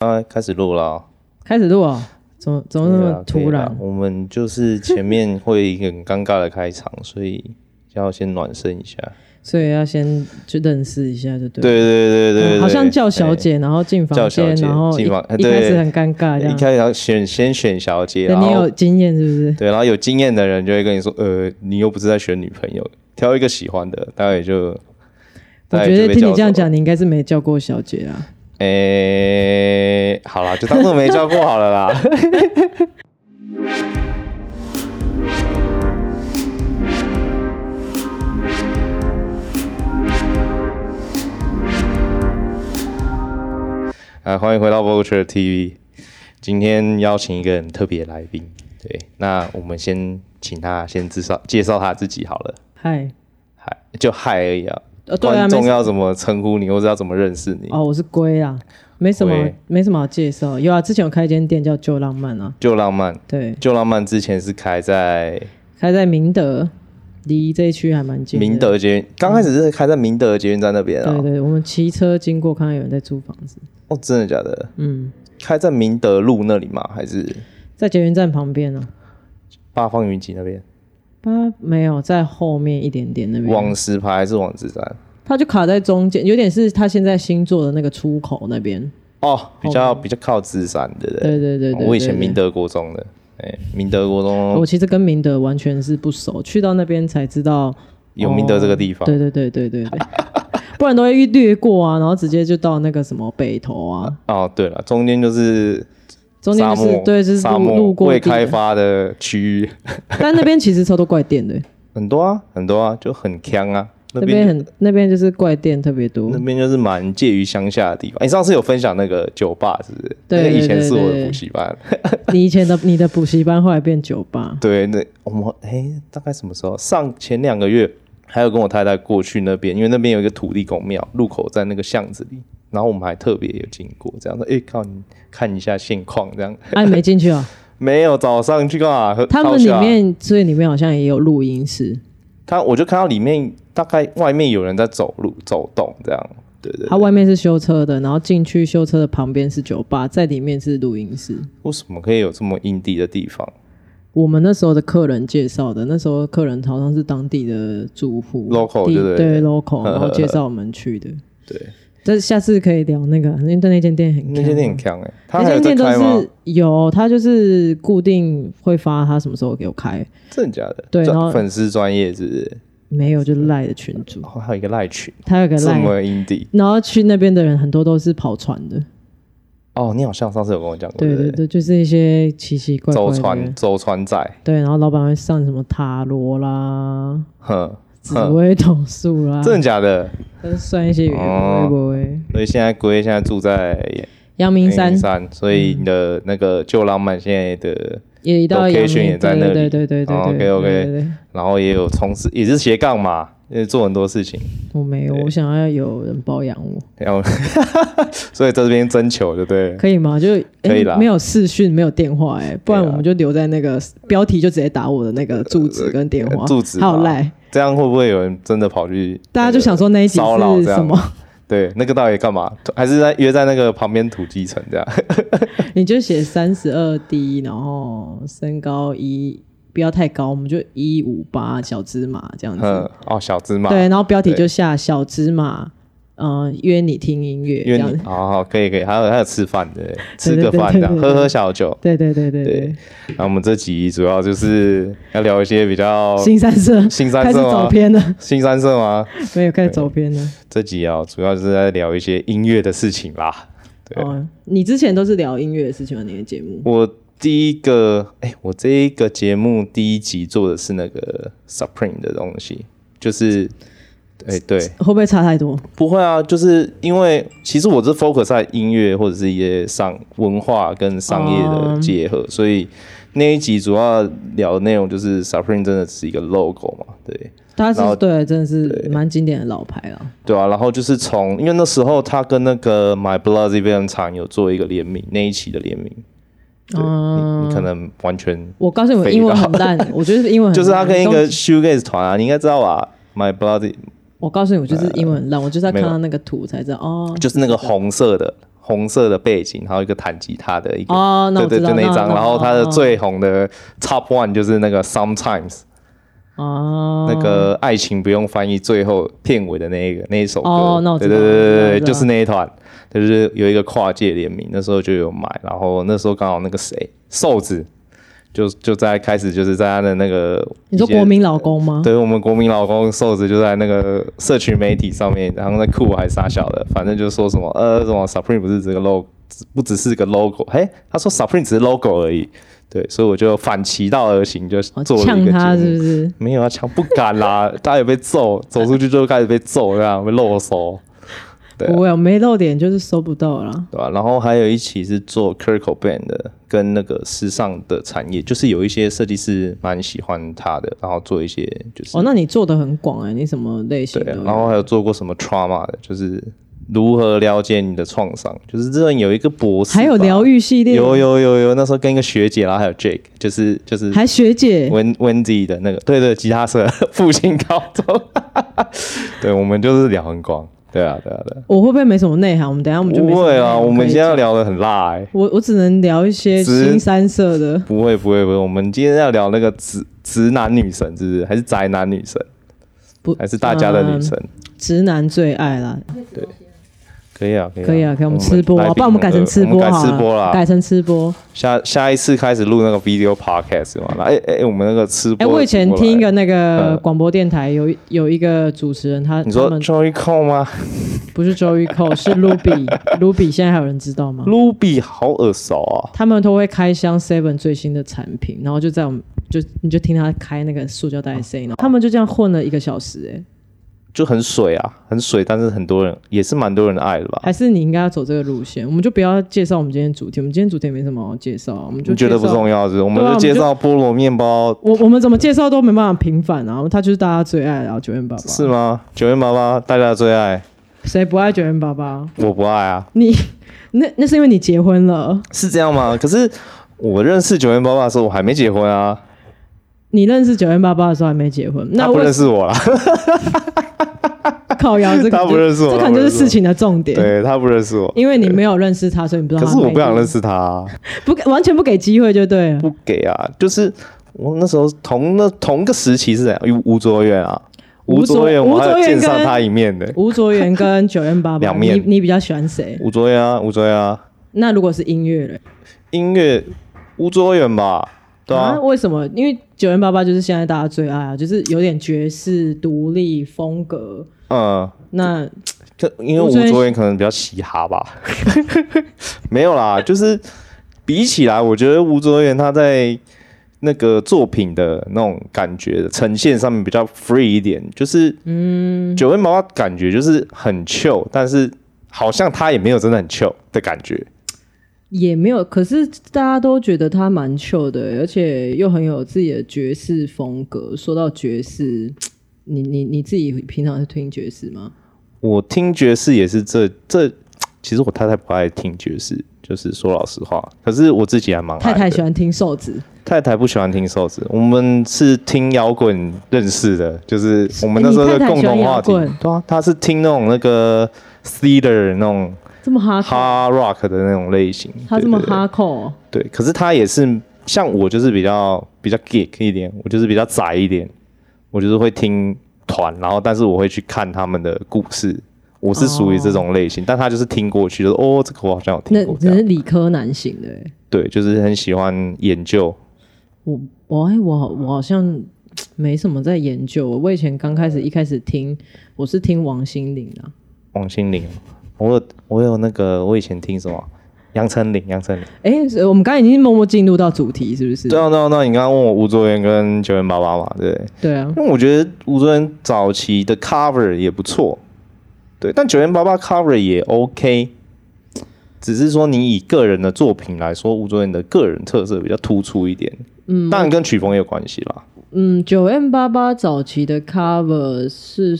啊，开始录了、哦，开始录啊？怎么怎么那么突然？我们就是前面会一个很尴尬的开场，所以要先暖身一下，所以要先去认识一下，就对。对对对对好像叫小姐，然后进房间，然后一,一开始很尴尬，一开始要选先选小姐，然后你有经验是不是？对，然后有经验的人就会跟你说，呃，你又不是在选女朋友，挑一个喜欢的，大概也就。我觉得听你这样讲，你应该是没叫过小姐啊。诶、欸，好了，就当做没教过好了啦。啊，欢迎回到 Vulture TV。今天邀请一个很特别的来宾，对，那我们先请他先介绍介绍他自己好了。嗨，嗨，就嗨而已啊。呃、对啊，观众要怎么称呼你，或者要怎么认识你？哦，我是龟啊，没什么，没什么好介绍。有啊，之前有开一间店叫旧浪漫啊。旧浪漫，对，旧浪漫之前是开在开在明德，离这一区还蛮近。明德捷运，刚开始是开在明德捷运站那边啊。对对，我们骑车经过，看到有人在租房子。哦，真的假的？嗯，开在明德路那里吗？还是在捷运站旁边啊？八方云集那边？八没有，在后面一点点那边。往石牌还是往子山？它就卡在中间，有点是他现在新做的那个出口那边哦，比较比较靠芝山的，对对对对。我以前明德国中的，哎，明德国中，我其实跟明德完全是不熟，去到那边才知道有明德这个地方。对对对对对对，不然都会略过啊，然后直接就到那个什么北投啊。哦，对了，中间就是中间就是对，就是路过未开发的区域。但那边其实超多怪店的，很多啊，很多啊，就很坑啊。那边很，那边就是怪店特别多。那边就是蛮介于乡下的地方。你、欸、上次有分享那个酒吧，是不是？对，对，对，对，对，以前是我的补习班。你以前的你的补习班后来变酒吧？对，那我们哎、欸，大概什么时候？上前两个月还有跟我太太过去那边，因为那边有一个土地公庙，入口在那个巷子里。然后我们还特别有经过，这样说，哎、欸，靠，你看一下现况，这样。哎、啊，没进去啊？没有，早上去干嘛？他们里面，所以里面好像也有录音室。他我就看到里面大概外面有人在走路走动这样，对对，对。他外面是修车的，然后进去修车的旁边是酒吧，在里面是录音室。为什么可以有这么阴地的地方？我们那时候的客人介绍的，那时候客人好像是当地的住户，local 对对，对 local，然后介绍我们去的。对，但下次可以聊那个，因为那间店很，那间店很强哎，那间店都是有，他就是固定会发他什么时候给我开，真的假的？对，然后粉丝专业是不是？没有，就是赖的群主，还有一个赖群，他有个赖，这么阴地。然后去那边的人很多都是跑船的。哦，你好像上次有跟我讲过，对对对，就是一些奇奇怪怪的走船走船仔。对，然后老板会上什么塔罗啦，哼，紫薇斗数啦，真的假的？算一些会不会？所以现在龟现在住在阳明山，所以你的那个旧浪漫现在的。也到阳明也在那里，对对对对对，OK OK，然后也有从事，也是斜杠嘛，也做很多事情。我没有，我想要有人包养我。要，所以在这边征求，对不对。可以吗？就可以了。没有视讯，没有电话，哎，不然我们就留在那个标题，就直接打我的那个住址跟电话，住址，还有赖。这样会不会有人真的跑去？大家就想说那一集是什么？对，那个到底干嘛？还是在约在那个旁边土鸡城这样？你就写三十二 D，然后身高一不要太高，我们就一五八小芝麻这样子。嗯，哦，小芝麻。对，然后标题就下小芝麻。嗯，约你听音乐，约你，好好可以可以，还有还有吃饭的，吃个饭这样，喝喝小酒，对对对对对。然后我们这集主要就是要聊一些比较新三色，新三色吗？走偏了，新三色吗？没有，开始走偏了。这集啊，主要是在聊一些音乐的事情啦。对，哦，你之前都是聊音乐的事情吗？你的节目？我第一个，哎，我这一个节目第一集做的是那个 Supreme 的东西，就是。哎、欸，对，会不会差太多？不会啊，就是因为其实我是 focus 在音乐或者是一些商文化跟商业的结合，嗯、所以那一集主要聊的内容就是 Supreme 真的是一个 logo 嘛，对，它是对，真的是蛮经典的老牌啊。对啊，然后就是从因为那时候他跟那个 My Bloody Valentine 有做一个联名，那一期的联名，嗯你，你可能完全我告诉你，我英文很烂，我觉得是英文很，就是他跟一个 Shoegaze 团啊，你应该知道吧？My Bloody 我告诉你，我就是英文烂，我就是在看到那个图才知道哦，就是那个红色的红色的背景，然后一个弹吉他的一个，哦，那对对，就那一张。然后他的最红的 Top One 就是那个 Sometimes，哦，那个爱情不用翻译，最后片尾的那一个那一首歌，哦，那我知道，对对对对对，就是那一团，就是有一个跨界联名，那时候就有买，然后那时候刚好那个谁，瘦子。就就在开始，就是在他的那个，你说国民老公吗？对，我们国民老公瘦子就在那个社群媒体上面，然后在酷还是啥小的，反正就说什么呃什么 Supreme 不是这个 logo，不只是个 logo，嘿，他说 Supreme 只是 logo 而已，对，所以我就反其道而行，就做了一个。呛他是不是？没有啊，抢不敢啦，大家也被揍，走出去就开始被揍，这样被露手。我有、啊、没露点就是搜不到了，对吧、啊？然后还有一期是做 k i r k o Band 的，跟那个时尚的产业，就是有一些设计师蛮喜欢他的，然后做一些就是哦，那你做的很广哎、欸，你什么类型的？对，然后还有做过什么 trauma 的，就是如何了解你的创伤，就是这有一个博士，还有疗愈系列，有有有有，那时候跟一个学姐，然后还有 Jake，就是就是还学姐 Wendy 的那个，对对，吉他社 复兴高中，对，我们就是聊很广。对啊，对啊，对啊。我会不会没什么内涵？我们等下我们就不会啊。我们今天要聊的很辣哎、欸。我我只能聊一些新三色的。不会不会不会，我们今天要聊那个直直男女神，是不是？还是宅男女神？不，还是大家的女神？嗯、直男最爱啦。对。可以啊，可以啊，可以，我们吃播，不然我们改成吃播好了，改成吃播。下下一次开始录那个 video podcast 嘛，来，哎哎，我们那个吃播。哎，我以前听一个那个广播电台，有有一个主持人，他你说 Joey Cole 吗？不是 Joey Cole，是 Ruby，Ruby，现在还有人知道吗？Ruby 好耳熟啊！他们都会开箱 Seven 最新的产品，然后就在我们就你就听他开那个塑胶袋声音，他们就这样混了一个小时，哎。就很水啊，很水，但是很多人也是蛮多人爱的吧？还是你应该要走这个路线？我们就不要介绍我们今天主题，我们今天主题没什么好介绍，我们就觉得不重要是，是？我们就介绍菠萝面包。我我们怎么介绍都没办法平反啊！他就是大家最爱，然后九元爸爸是吗？九元爸爸大家最爱，谁不爱九元爸爸？我不爱啊！你那那是因为你结婚了，是这样吗？可是我认识九元爸爸的时候，我还没结婚啊。你认识九元爸爸的时候还没结婚，那他不认识我啦。靠腰这个，他不认识我，这可能就是事情的重点。对，他不认识我，因为你没有认识他，所以你不知道。可是我不想认识他，啊，不给完全不给机会就对了。不给啊，就是我那时候同那同个时期是怎样？吴卓源啊，吴卓源，我还有见上他一面的。吴卓源跟九元爸爸两面，你你比较喜欢谁？吴卓源啊，吴卓源啊。那如果是音乐嘞？音乐吴卓源吧。对啊，啊，为什么？因为九零八八就是现在大家最爱啊，就是有点爵士独立风格。嗯，那这因为吴卓源可能比较嘻哈吧，没有啦，就是比起来，我觉得吴卓源他在那个作品的那种感觉的呈现上面比较 free 一点，就是嗯，九零八八感觉就是很 chill，但是好像他也没有真的很 chill 的感觉。也没有，可是大家都觉得他蛮 chill 的，而且又很有自己的爵士风格。说到爵士，你你你自己平常是听爵士吗？我听爵士也是这这，其实我太太不爱听爵士，就是说老实话。可是我自己还蛮。太太喜欢听瘦子，太太不喜欢听瘦子。我们是听摇滚认识的，就是我们那时候的共同话题。对啊，他是听那种那个 Theater 那种。这么哈哈 rock 的那种类型，他这么哈扣，对，可是他也是像我，就是比较比较 geek 一点，我就是比较宅一点，我就是会听团，然后但是我会去看他们的故事，我是属于这种类型，哦、但他就是听过去，就是哦，这个我好像有听过，那只是理科男型的，对，就是很喜欢研究。我我哎，我我好像没什么在研究，我以前刚开始一开始听，我是听王心凌啊，王心凌。我有我有那个，我以前听什么杨丞琳，杨丞琳。哎、欸，我们刚才已经默默进入到主题，是不是？对啊，对啊，那你刚刚问我吴卓源跟九元爸爸嘛，对对啊，因为我觉得吴卓源早期的 cover 也不错，对，但九元爸爸 cover 也 OK，只是说你以个人的作品来说，吴卓源的个人特色比较突出一点，嗯，当然跟曲风也有关系啦。嗯，九 M 八八早期的 cover 是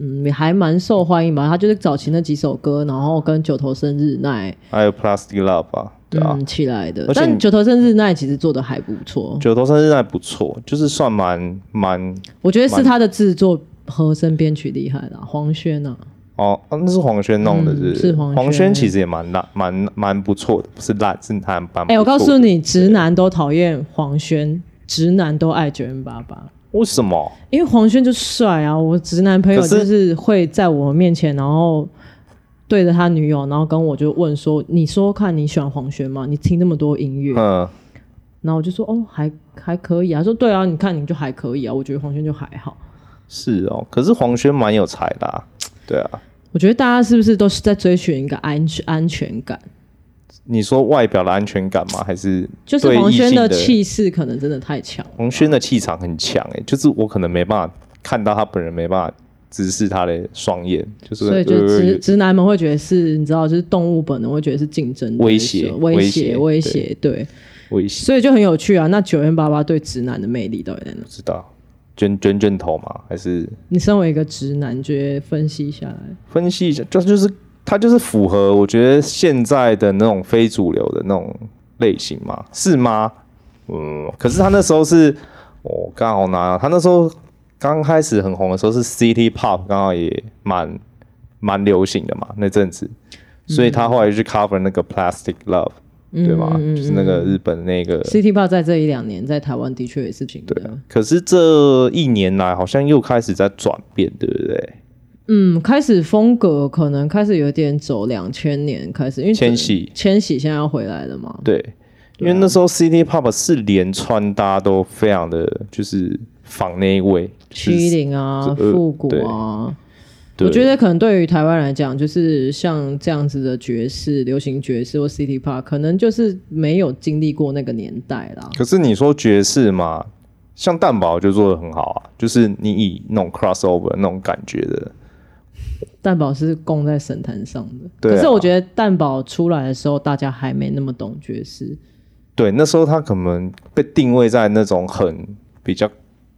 嗯也还蛮受欢迎吧？他就是早期那几首歌，然后跟九头身日奈还有 Plastic Love 吧，对啊，嗯、起来的。但九头身日奈其实做的还不错，九头身日奈不错，就是算蛮蛮。我觉得是他的制作、和声、编曲厉害啦，黄轩啊。哦，那是黄轩弄的是，是，黄黄轩其实也蛮烂，蛮蛮不错的，不是烂，是他蛮。哎、欸，我告诉你，直男都讨厌黄轩，直男都爱九零八八。为什么？因为黄轩就帅啊！我直男朋友就是会在我面前，然后对着他女友，然后跟我就问说：“你说看你喜欢黄轩吗？你听那么多音乐？”嗯，然后我就说：“哦，还还可以啊。”说：“对啊，你看你就还可以啊。”我觉得黄轩就还好。是哦，可是黄轩蛮有才的啊。对啊。我觉得大家是不是都是在追寻一个安全安全感？你说外表的安全感吗？还是就是黄轩的气势可能真的太强？黄轩的气场很强哎、欸，就是我可能没办法看到他本人，没办法直视他的双眼，就是所以就直直男们会觉得是，你知道，就是动物本能会觉得是竞争威胁威胁威胁对威胁，所以就很有趣啊。那九零八八对直男的魅力到底在哪？不知道。卷卷卷头吗？还是你身为一个直男，觉得分析下来，分析一下，就就是他就是符合我觉得现在的那种非主流的那种类型嘛？是吗？嗯，可是他那时候是，我刚好拿他那时候刚开始很红的时候是 City Pop，刚好也蛮蛮流行的嘛那阵子，所以他后来就去 cover 那个 Plastic Love。对吧？嗯嗯嗯，就是那个日本那个 City Pop，在这一两年在台湾的确也是挺对。可是这一年来好像又开始在转变，对不对？嗯，开始风格可能开始有点走两千年开始，因为千禧千禧现在要回来了嘛。对，因为那时候 City Pop 是连穿搭都非常的就是仿那一位七零啊，复古啊。我觉得可能对于台湾来讲，就是像这样子的爵士、流行爵士或 City Pop，可能就是没有经历过那个年代啦。可是你说爵士嘛，像蛋堡就做的很好啊，就是你以那种 crossover 那种感觉的。蛋堡是供在神坛上的，对啊，可是我觉得蛋堡出来的时候，大家还没那么懂爵士。对，那时候他可能被定位在那种很比较。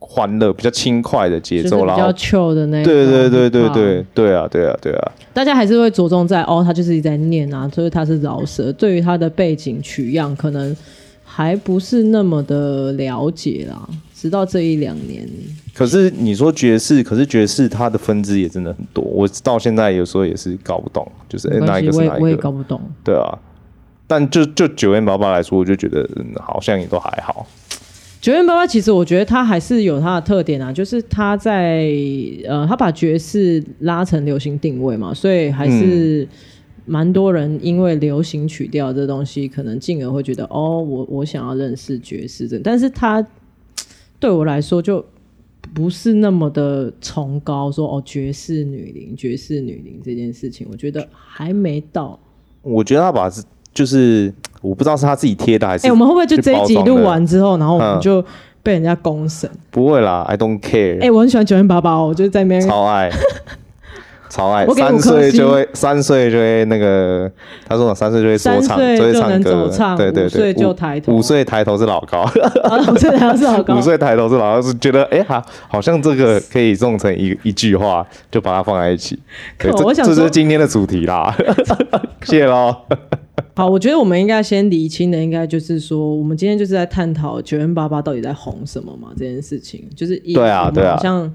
欢乐比较轻快的节奏，然后比较 chill 的那种，对对对对对对啊对啊对啊！大家还是会着重在哦，他就是一直在念啊，所以他是饶舌。对于他的背景取样，可能还不是那么的了解啦。直到这一两年，可是你说爵士，可是爵士它的分支也真的很多，我到现在有时候也是搞不懂，就是哪一个是哪一个，我也搞不懂。对啊，但就就 9m88 来说，我就觉得嗯好像也都还好。9m88 其实我觉得他还是有他的特点啊，就是他在呃，他把爵士拉成流行定位嘛，所以还是蛮多人因为流行曲调这东西，可能进而会觉得哦，我我想要认识爵士这，但是他对我来说就不是那么的崇高，说哦，爵士女伶，爵士女伶这件事情，我觉得还没到。我觉得他把就是。我不知道是他自己贴的还是……哎、欸，我们会不会就这一集录完之后，然后我们就被人家公审？不会啦，I don't care。哎、欸，我很喜欢 9m88 哦，我就在那边超爱。超爱，三岁就会，三岁就会那个，他说我三岁就会说唱，就会唱歌，对对对，五岁就抬头，五岁抬头是老高，五岁抬头是老高，五岁抬头是老高，是觉得哎、欸，好，好像这个可以弄成一一句话，就把它放在一起。对，这这是今天的主题啦，谢喽。好，我觉得我们应该先厘清的，应该就是说，我们今天就是在探讨九零八八到底在红什么嘛？这件事情就是一，对啊，对啊，好像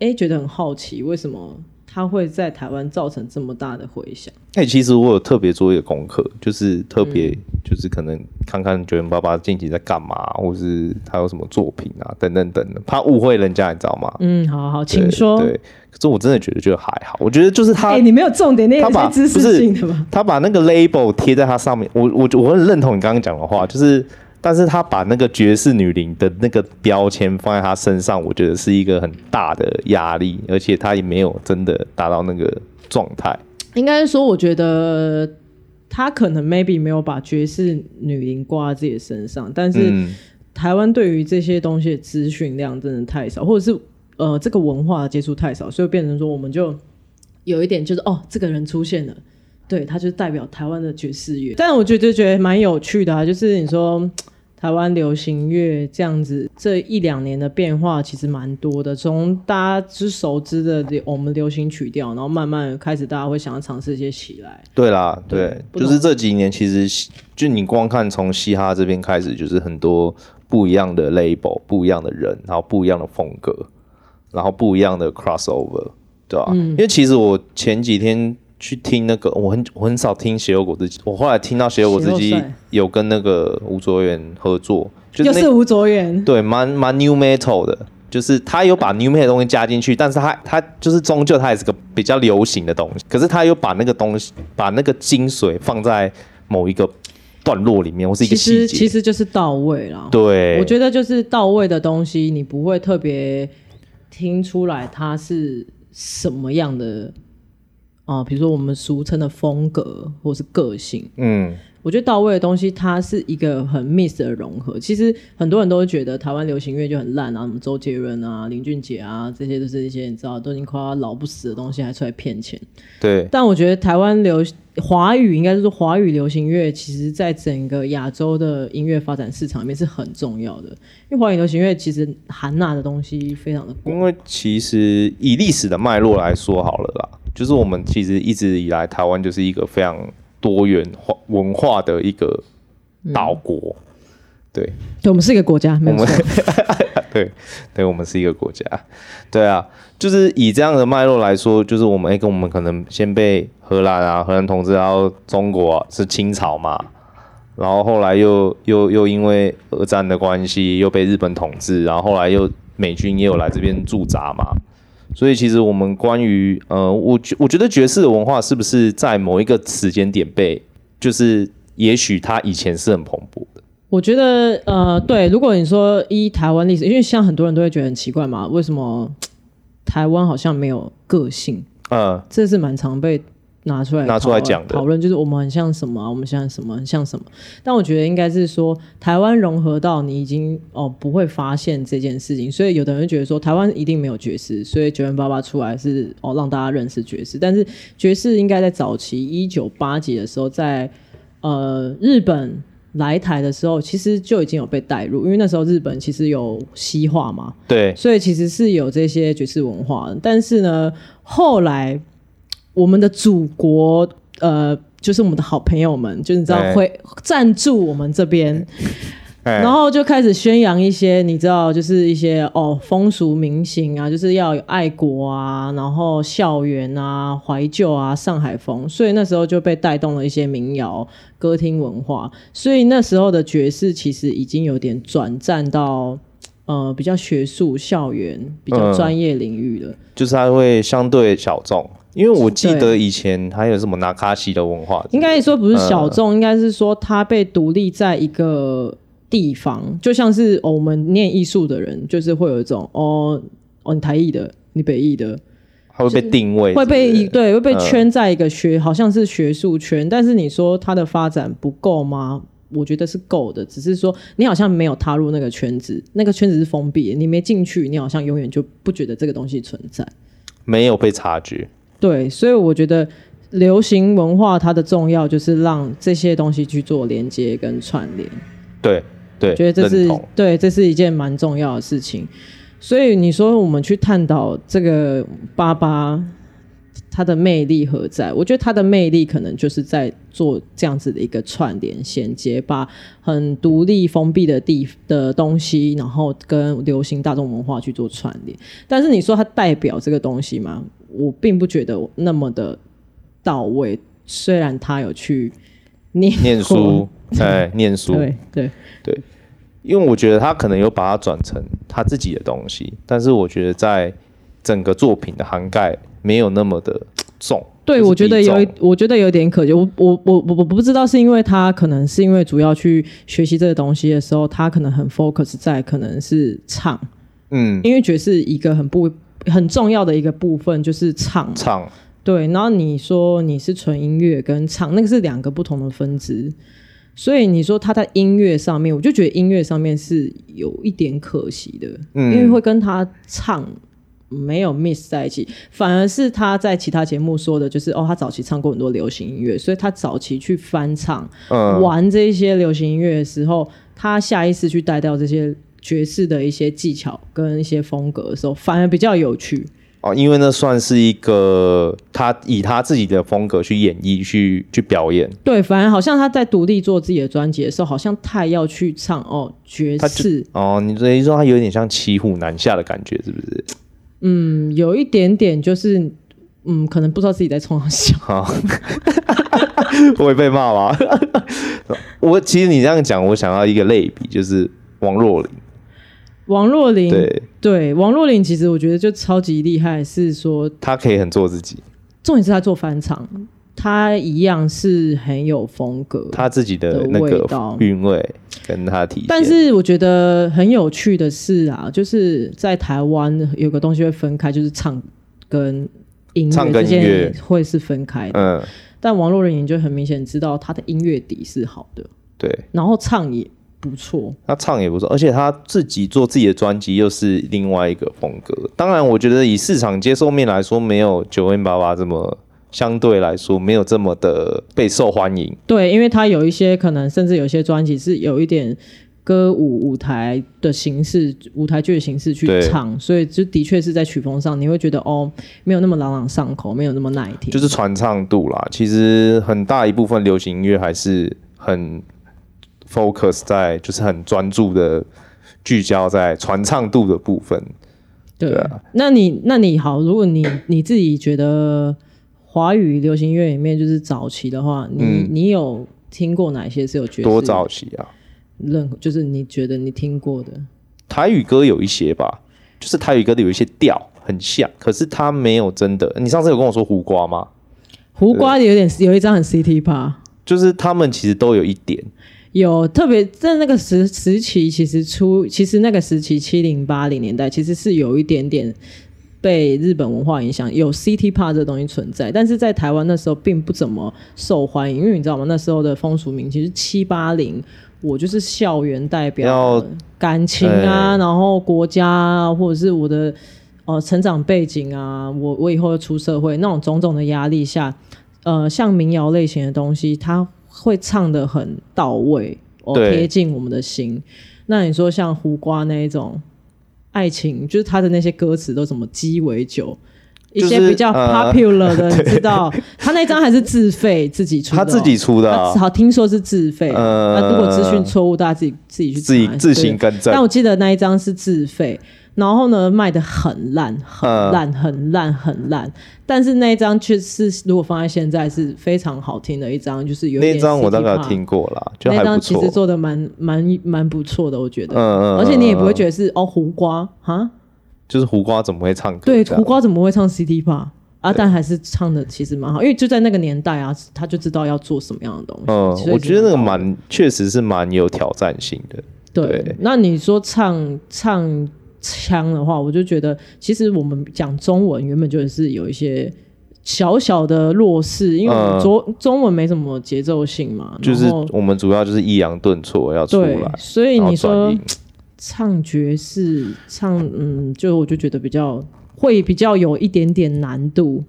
哎、欸，觉得很好奇，为什么？他会在台湾造成这么大的回响？哎、欸，其实我有特别做一个功课，就是特别、嗯、就是可能看看九零八八近期在干嘛，或是他有什么作品啊，等等等等，怕误会人家，你知道吗？嗯，好好，请说。对，可是我真的觉得就还好，我觉得就是他，哎、欸，你没有重点，那个太知识性的吧？他把那个 label 贴在他上面，我我我很认同你刚刚讲的话，就是。但是他把那个爵士女伶的那个标签放在他身上，我觉得是一个很大的压力，而且他也没有真的达到那个状态。应该说，我觉得他可能 maybe 没有把爵士女伶挂在自己的身上，但是台湾对于这些东西的资讯量真的太少，或者是呃这个文化的接触太少，所以变成说我们就有一点就是哦，这个人出现了，对，他就代表台湾的爵士乐。但我觉得觉得蛮有趣的啊，就是你说。台湾流行乐这样子，这一两年的变化其实蛮多的。从大家之熟知的我们流行曲调，然后慢慢开始大家会想要尝试一些起来。对啦，对，对就是这几年其实就你光看从嘻哈这边开始，就是很多不一样的 label，不一样的人，然后不一样的风格，然后不一样的 crossover。对吧、啊？嗯、因为其实我前几天去听那个，我很我很少听血肉果汁机，我后来听到血肉果汁机有跟那个吴卓源合作，就是、又是吴卓源，对，蛮蛮 new metal 的。就是他有把 new metal 的东西加进去，但是他他就是终究他也是个比较流行的东西，可是他又把那个东西把那个精髓放在某一个段落里面，我是一个细节，其实其实就是到位了。对，我觉得就是到位的东西，你不会特别听出来它是什么样的啊，比如说我们俗称的风格或是个性，嗯。我觉得到位的东西，它是一个很 miss 的融合。其实很多人都会觉得台湾流行乐就很烂啊，什么周杰伦啊、林俊杰啊，这些都是一些你知道都已经快要老不死的东西，还出来骗钱。对。但我觉得台湾流华语，应该是说华语流行乐，其实在整个亚洲的音乐发展市场里面是很重要的。因为华语流行乐其实含纳的东西非常的多。因为其实以历史的脉络来说好了啦，就是我们其实一直以来台湾就是一个非常。多元化文化的一个岛国，嗯、对，对，我们是一个国家，没有 对，对，我们是一个国家，对啊，就是以这样的脉络来说，就是我们，哎，跟我们可能先被荷兰啊，荷兰统治，然后中国、啊、是清朝嘛，然后后来又又又因为二战的关系，又被日本统治，然后后来又美军也有来这边驻扎嘛。所以其实我们关于呃，我觉我觉得爵士的文化是不是在某一个时间点被，就是也许它以前是很蓬勃的。我觉得呃，对，如果你说依台湾历史，因为像很多人都会觉得很奇怪嘛，为什么台湾好像没有个性？嗯，这是蛮常被。拿出来拿出来讲的讨论，就是我们很像什么、啊，我们像什么，很像什么。但我觉得应该是说，台湾融合到你已经哦不会发现这件事情，所以有的人觉得说台湾一定没有爵士，所以九零八八出来是哦让大家认识爵士。但是爵士应该在早期一九八几的时候在，在呃日本来台的时候，其实就已经有被带入，因为那时候日本其实有西化嘛，对，所以其实是有这些爵士文化的。但是呢，后来。我们的祖国，呃，就是我们的好朋友们，就你知道会赞助我们这边，然后就开始宣扬一些你知道，就是一些哦风俗民情啊，就是要有爱国啊，然后校园啊怀旧啊上海风，所以那时候就被带动了一些民谣歌厅文化，所以那时候的爵士其实已经有点转战到呃比较学术校园、比较专业领域了，嗯，就是它会相对小众。因为我记得以前还有什么纳卡西的文化，应该说不是小众，嗯、应该是说它被独立在一个地方，就像是、哦、我们念艺术的人，就是会有一种哦哦，你台艺的，你北艺的，它会被定位会被对会被圈在一个学，嗯、好像是学术圈，但是你说它的发展不够吗？我觉得是够的，只是说你好像没有踏入那个圈子，那个圈子是封闭的，你没进去，你好像永远就不觉得这个东西存在，没有被察觉。对，所以我觉得流行文化它的重要就是让这些东西去做连接跟串联。对对，觉得这是。对，这是一件蛮重要的事情。所以你说我们去探讨这个八八它的魅力何在？我觉得它的魅力可能就是在做这样子的一个串联衔接，把很独立封闭的地的东西，然后跟流行大众文化去做串联。但是你说它代表这个东西吗？我并不觉得那么的到位，虽然他有去念念书，哎，念书，对对对，因为我觉得他可能有把它转成他自己的东西，但是我觉得在整个作品的涵盖没有那么的重。对，我觉得有，我觉得有点可惜。我我我我我不知道是因为他可能是因为主要去学习这个东西的时候，他可能很 focus 在可能是唱，嗯，因为爵士一个很不。很重要的一个部分就是唱，唱对。然后你说你是纯音乐跟唱，那个是两个不同的分支。所以你说他在音乐上面，我就觉得音乐上面是有一点可惜的，嗯，因为会跟他唱没有 miss 在一起，反而是他在其他节目说的，就是哦，他早期唱过很多流行音乐，所以他早期去翻唱、嗯、玩这些流行音乐的时候，他下意识去带掉这些。爵士的一些技巧跟一些风格的时候，反而比较有趣哦，因为那算是一个他以他自己的风格去演绎、去去表演。对，反而好像他在独立做自己的专辑的时候，好像太要去唱哦爵士哦，你等于说他有点像骑虎难下的感觉，是不是？嗯，有一点点就是，嗯，可能不知道自己在冲啥小。我会被骂吗？我其实你这样讲，我想要一个类比，就是王若琳。王若琳，对对，王若琳其实我觉得就超级厉害，是说她可以很做自己。重点是她做翻唱，她一样是很有风格，她自己的那个韵味跟她体。但是我觉得很有趣的是啊，就是在台湾有个东西会分开，就是唱跟音乐之间会是分开的。嗯。但王若琳就很明显知道她的音乐底是好的，对，然后唱也。不错，他唱也不错，而且他自己做自己的专辑又是另外一个风格。当然，我觉得以市场接受面来说，没有九 N 八八这么相对来说没有这么的备受欢迎。对，因为他有一些可能，甚至有些专辑是有一点歌舞舞台的形式、舞台剧的形式去唱，所以就的确是在曲风上你会觉得哦，没有那么朗朗上口，没有那么耐听，就是传唱度啦。其实很大一部分流行音乐还是很。Focus 在就是很专注的聚焦在传唱度的部分，对啊。那你那你好，如果你你自己觉得华语流行音乐里面就是早期的话，你、嗯、你有听过哪些是有爵士？多早期啊？任何就是你觉得你听过的台语歌有一些吧，就是台语歌的有一些调很像，可是它没有真的。你上次有跟我说胡瓜吗？胡瓜有点有一张很 City Pop，就是他们其实都有一点。有特别在那个时时期，其实出其实那个时期七零八零年代，其实是有一点点被日本文化影响，有 City Pop 这东西存在，但是在台湾那时候并不怎么受欢迎，因为你知道吗？那时候的风俗民情其实七八零，我就是校园代表，感情啊，然后国家啊，或者是我的呃成长背景啊，我我以后要出社会那种种种的压力下，呃，像民谣类型的东西，它。会唱的很到位，哦，贴近我们的心。那你说像胡瓜那一种爱情，就是他的那些歌词都什么鸡尾酒，一些比较 popular 的，呃、你知道，他那张还是自费自己出的，哦，他自己出的，哦，好听说是自费。呃，那如果资讯错误，大家自己自己去自己自行更正。但我记得那一张是自费。然后呢，卖的很烂，很烂，很烂，很烂。但是那一张却是，如果放在现在是非常好听的一张，就是有点。那张我大概听过了。那张其实做的蛮蛮蛮不错的，我觉得。嗯嗯。而且你也不会觉得是哦胡瓜哈，就是胡瓜怎么会唱歌？对，胡瓜怎么会唱 City Pop 啊？但还是唱的其实蛮好，因为就在那个年代啊，他就知道要做什么样的东西。嗯，我觉得那个蛮确实是蛮有挑战性的。对。对那你说唱唱。腔的话，我就觉得其实我们讲中文原本就是有一些小小的弱势，因为中、呃、中文没什么节奏性嘛。就是我们主要就是抑扬顿挫要出来，所以你说唱爵士唱嗯，就我就觉得比较会比较有一点点难度。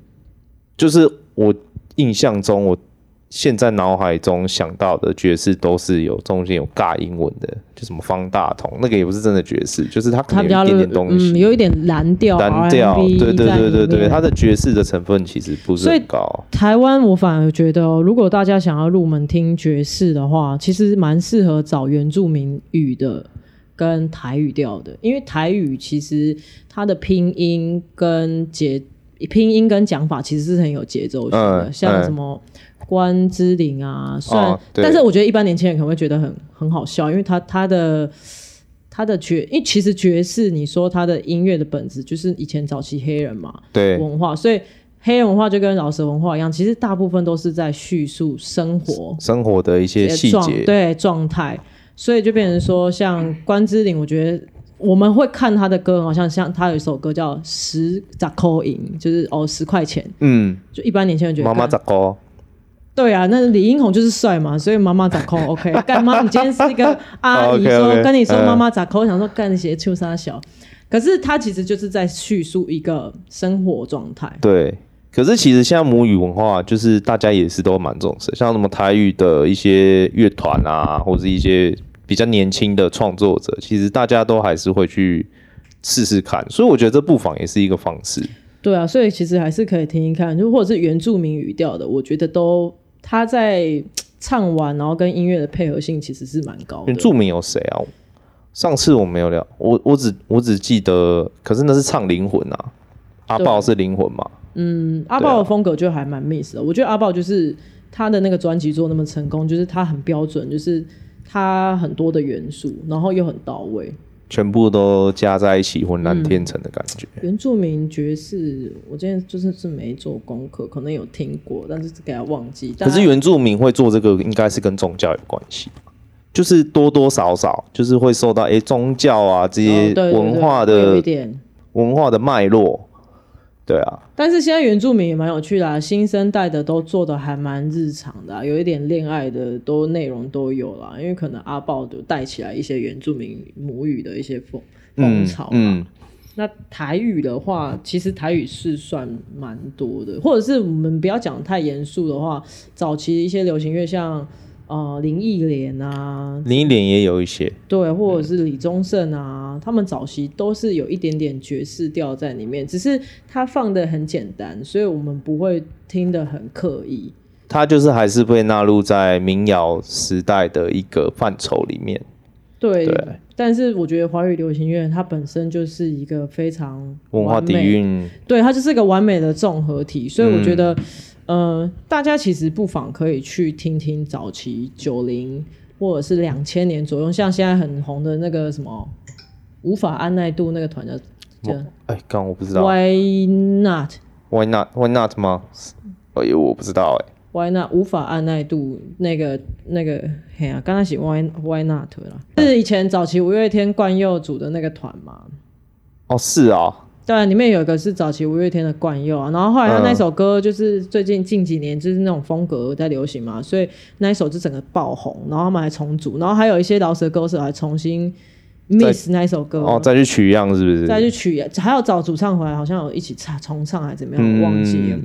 就是我印象中我。现在脑海中想到的爵士都是有中间有尬英文的，就什么方大同，那个也不是真的爵士，就是它可能有一点点东西，嗯、有一点蓝调，蓝调，对对对对对，他的爵士的成分其实不是很高。台湾我反而觉得、哦，如果大家想要入门听爵士的话，其实蛮适合找原住民语的跟台语调的，因为台语其实它的拼音跟节拼音跟讲法其实是很有节奏性的，嗯、像什么。嗯关之琳啊，算、哦，但是我觉得一般年轻人可能会觉得很很好笑，因为他他的他的爵，因为其实爵士，你说他的音乐的本质就是以前早期黑人嘛，对。文化，所以黑人文化就跟饶舌文化一样，其实大部分都是在叙述生活生活的一些细节，对状态，所以就变成说像关之琳，我觉得我们会看他的歌，好像像他有一首歌叫十扎口银，就是哦十块钱，嗯，就一般年轻人觉得妈妈扎口。对啊，那李英宏就是帅嘛，所以妈妈咋抠？OK，干妈，你今天是一个阿姨 说，说跟你说妈妈咋抠，想说干那些秋沙小，可是他其实就是在叙述一个生活状态。对，可是其实现在母语文化就是大家也是都蛮重视，像什么台语的一些乐团啊，或者一些比较年轻的创作者，其实大家都还是会去试试看，所以我觉得这不妨也是一个方式。对啊，所以其实还是可以听听看，就或者是原住民语调的，我觉得都。他在唱完，然后跟音乐的配合性其实是蛮高的。原住民有谁啊？上次我没有聊，我我只我只记得，可是那是唱灵魂啊。阿豹是灵魂嘛？嗯，阿豹的风格就还蛮 miss 的。我觉得阿豹就是他的那个专辑做那么成功，就是他很标准，就是他很多的元素，然后又很到位。全部都加在一起，浑然天成的感觉。嗯、原住民爵士，我今天就是是没做功课，可能有听过，但是给他忘记。可是原住民会做这个，应该是跟宗教有关系，就是多多少少就是会受到哎、欸、宗教啊这些文化的、文化的脉络。对啊，但是现在原住民也蛮有趣的啊，新生代的都做的还蛮日常的啊，有一点恋爱的都内容都有啦，因为可能阿豹就带起来一些原住民母语的一些风风潮嘛。嗯嗯。那台语的话，其实台语是算蛮多的，或者是我们不要讲太严肃的话，早期一些流行乐像。呃，林忆莲啊，林忆莲也有一些，对，或者是李宗盛啊，嗯、他们早期都是有一点点爵士调在里面，只是他放的很简单，所以我们不会听得很刻意。他就是还是被纳入在民谣时代的一个范畴里面。对，对，但是我觉得华语流行乐它本身就是一个非常文化底蕴，对，它就是一个完美的综合体，所以我觉得。嗯呃，大家其实不妨可以去听听早期九零或者是两千年左右，像现在很红的那个什么无法按耐度那个团叫叫，哎，刚我不知道。Why not？Why not？Why not 吗？哎呦，我不知道哎。Why not？无法按耐度那个那个，嘿啊，刚才写 Why Why not 啦？是以前早期五月天冠佑组的那个团嘛？哦，是啊。对，里面有一个是早期五月天的冠佑啊，然后后来他那首歌就是最近近几年就是那种风格在流行嘛，所以那一首就整个爆红，然后他们还重组，然后还有一些饶舌歌手还重新 miss 那一首歌，哦，再去取样是不是？再去取样，还要找主唱回来，好像有一起唱重唱还是怎么样，我忘记了。嗯、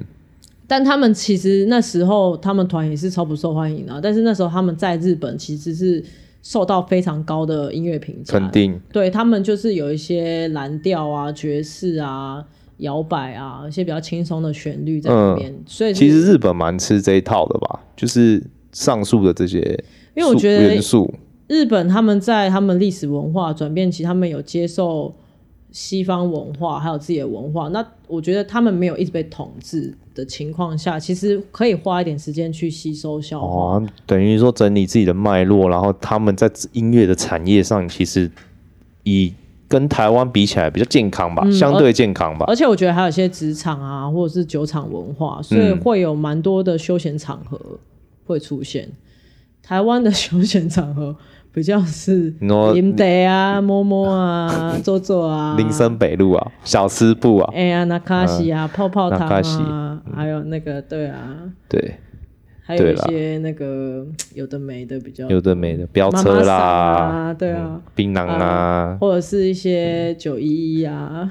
但他们其实那时候他们团也是超不受欢迎的，但是那时候他们在日本其实是。受到非常高的音乐评价，肯定。对他们就是有一些蓝调啊、爵士啊、摇摆啊一些比较轻松的旋律在里面，嗯、所以其实日本蛮吃这一套的吧，就是上述的这些，因为我觉得元素，日本他们在他们历史文化转变期，他们有接受。西方文化还有自己的文化，那我觉得他们没有一直被统治的情况下，其实可以花一点时间去吸收消化。哦，等于说整理自己的脉络，然后他们在音乐的产业上，其实以跟台湾比起来比较健康吧，嗯、相对健康吧。而且我觉得还有一些职场啊，或者是酒厂文化，所以会有蛮多的休闲场合会出现。嗯、台湾的休闲场合。比较是饮茶啊，摸摸啊，坐坐啊，林森北路啊，小吃部啊，哎呀，那卡西啊，泡泡汤啊，还有那个，对啊，对，还有一些那个有的没的比较，有的没的飙车啦，对啊，槟榔啊，或者是一些九一一啊，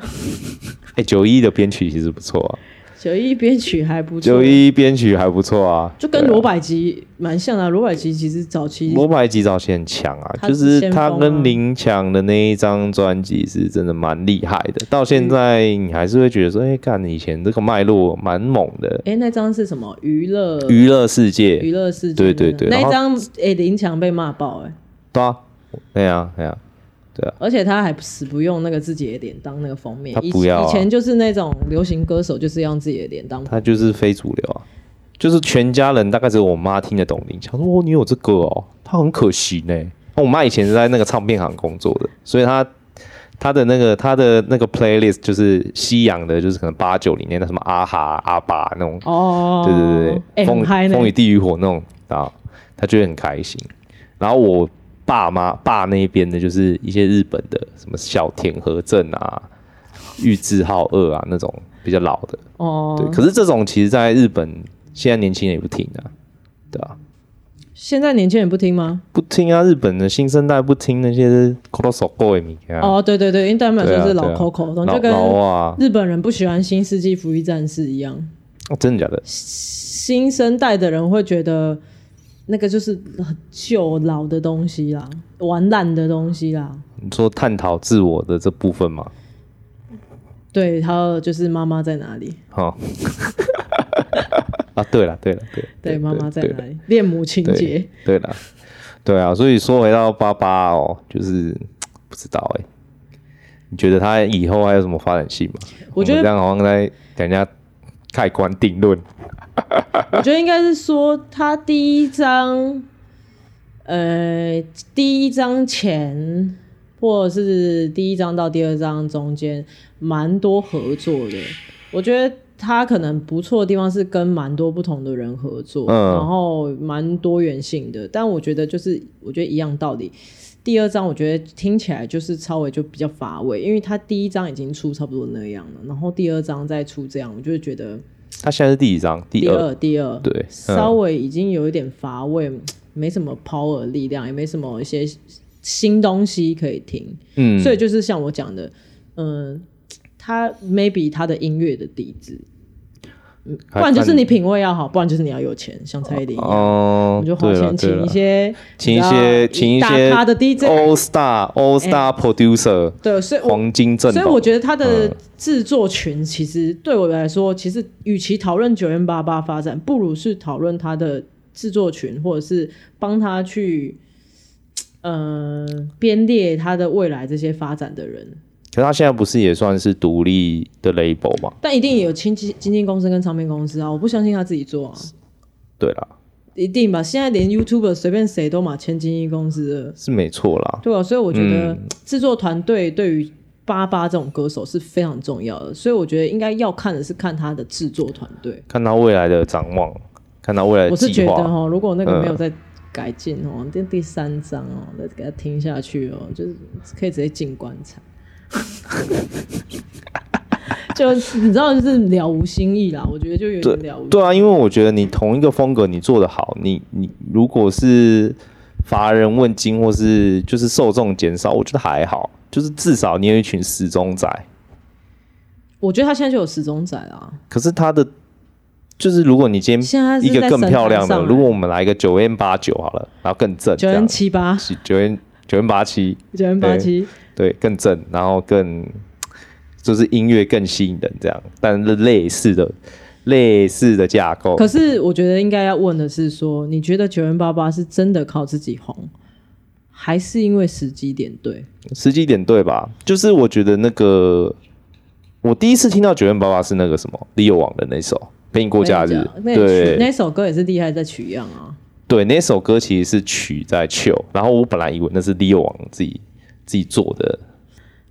哎，九一一的编曲其实不错啊。九一编曲还不错，九一编曲还不错啊，就跟罗百吉蛮像啊。罗百吉其实早期，罗百吉早期很强啊，就是他跟林强的那一张专辑是真的蛮厉害的。到现在你还是会觉得说，哎，看以前这个脉络蛮猛的。哎，那张是什么？娱乐娱乐世界，娱乐世界，对对对，那一张哎，林强被骂爆哎，对啊，对啊，对啊。对啊，而且他还死不用那个自己的脸当那个封面，他不要、啊。以前就是那种流行歌手，就是用自己的脸当。他就是非主流啊，就是全家人大概只有我妈听得懂林强。说哦，你有这个哦，他很可惜呢。我妈以前是在那个唱片行工作的，所以她她的那个她的那个 playlist 就是西洋的，就是可能八九零年的什么阿哈阿爸那种哦，对对对，风风雨地狱火那种啊，她觉得很开心。然后我。爸妈爸那边的，就是一些日本的，什么小田和正啊、玉置浩二啊那种比较老的哦。对，可是这种其实在日本现在年轻人也不听啊，对啊。现在年轻人不听吗？不听啊，日本的新生代不听那些 Coroso 哦，对对对，因为代表说是老 Coco，就跟日本人不喜欢《新世纪福音战士》一样。哦，真的假的？新生代的人会觉得。那个就是很旧老的东西啦，玩烂的东西啦。你说探讨自我的这部分吗？对，还有就是妈妈在哪里？哦，啊，对了，对了，对，对，妈妈在哪里？恋母情结。对了，对啊，所以说回到爸爸哦，就是不知道哎、欸，你觉得他以后还有什么发展性吗？我觉得我这样好像在等人家盖棺定论。我觉得应该是说，他第一张，呃，第一张前，或者是第一张到第二张中间，蛮多合作的。我觉得他可能不错的地方是跟蛮多不同的人合作，嗯、然后蛮多元性的。但我觉得就是，我觉得一样道理。第二张我觉得听起来就是稍微就比较乏味，因为他第一张已经出差不多那样了，然后第二张再出这样，我就会觉得。他现在是第几章？第二，第二，对，稍微已经有一点乏味，嗯、没什么 power 力量，也没什么一些新东西可以听。嗯，所以就是像我讲的，嗯，他 maybe 他的音乐的底子。不然就是你品味要好，不然就是你要有钱，像蔡依林一样，我、哦、就花钱请一些，请一些，请一些他的 DJ All Star All Star Producer，对，所以黄金阵，所以我觉得他的制作群其实对我来说，其实与其讨论九零八八发展，不如是讨论他的制作群，或者是帮他去呃编列他的未来这些发展的人。可是他现在不是也算是独立的 label 吗？但一定也有经纪经纪公司跟唱片公司啊！我不相信他自己做啊。对啦，一定吧？现在连 YouTuber 随便谁都嘛签经纪公司了，是没错啦。对啊，所以我觉得制作团队对于八八这种歌手是非常重要的。所以我觉得应该要看的是看他的制作团队，看他未来的展望，看他未来的。我是觉得哈，如果那个没有再改进哦，这、嗯、第三章哦，再给他听下去哦，就是可以直接进棺材。就你知道，就是了无新意啦。我觉得就有点了无。对啊，因为我觉得你同一个风格你做的好，你你如果是乏人问津，或是就是受众减少，我觉得还好。就是至少你有一群死忠仔。我觉得他现在就有死忠仔啊。可是他的就是，如果你今天一个更漂亮的，如果我们来一个九 N 八九好了，然后更正九 N 七八九 N 九 N 八七九 N 八七。对，更正，然后更就是音乐更吸引人，这样，但是类似的类似的架构。可是我觉得应该要问的是说，你觉得 9m88 是真的靠自己红，还是因为时机点对？时机点对吧？就是我觉得那个，我第一次听到 9m88 是那个什么 Leo 王的那首《陪你过假日》，对，那首歌也是厉害在取样啊。对，那首歌其实是曲在 chill，然后我本来以为那是 Leo 王自己。自己做的，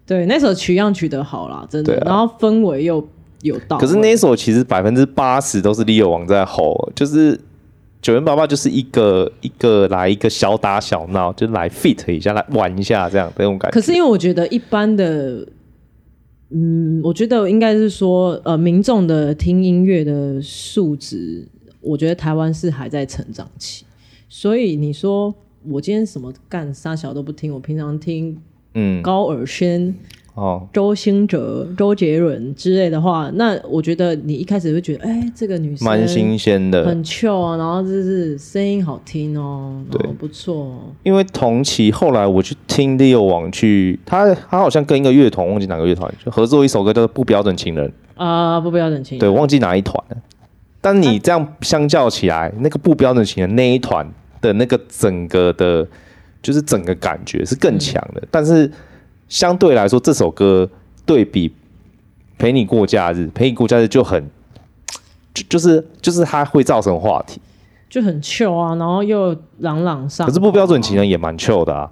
对，那首取样取得好啦，真的，啊、然后氛围又有到。可是那首其实百分之八十都是 Leo 王在吼，就是九元爸爸就是一个一个来一个小打小闹，就来 fit 一下，来玩一下这样那种感觉。可是因为我觉得一般的，嗯，我觉得应该是说，呃，民众的听音乐的素质，我觉得台湾是还在成长期，所以你说我今天什么干啥小都不听，我平常听。嗯，高尔宣哦，周兴哲、周杰伦之类的话，那我觉得你一开始会觉得，哎、欸，这个女生蛮新鲜的，很 chill 啊，然后就是声音好听哦，对，不错、哦。因为同期后来我去听 Leo 王去，他他好像跟一个乐团，忘记哪个乐团，就合作一首歌叫做《不标准情人》啊，不标准情人，对，忘记哪一团了。但你这样相较起来，那个不标准情人那一团的那个整个的。就是整个感觉是更强的，嗯，但是相对来说，这首歌对比《陪你过假日》，《陪你过假日》就很，就就是就是它会造成话题，就很 chill 啊，然后又朗朗上。可是不标准情人也蛮 chill 的啊，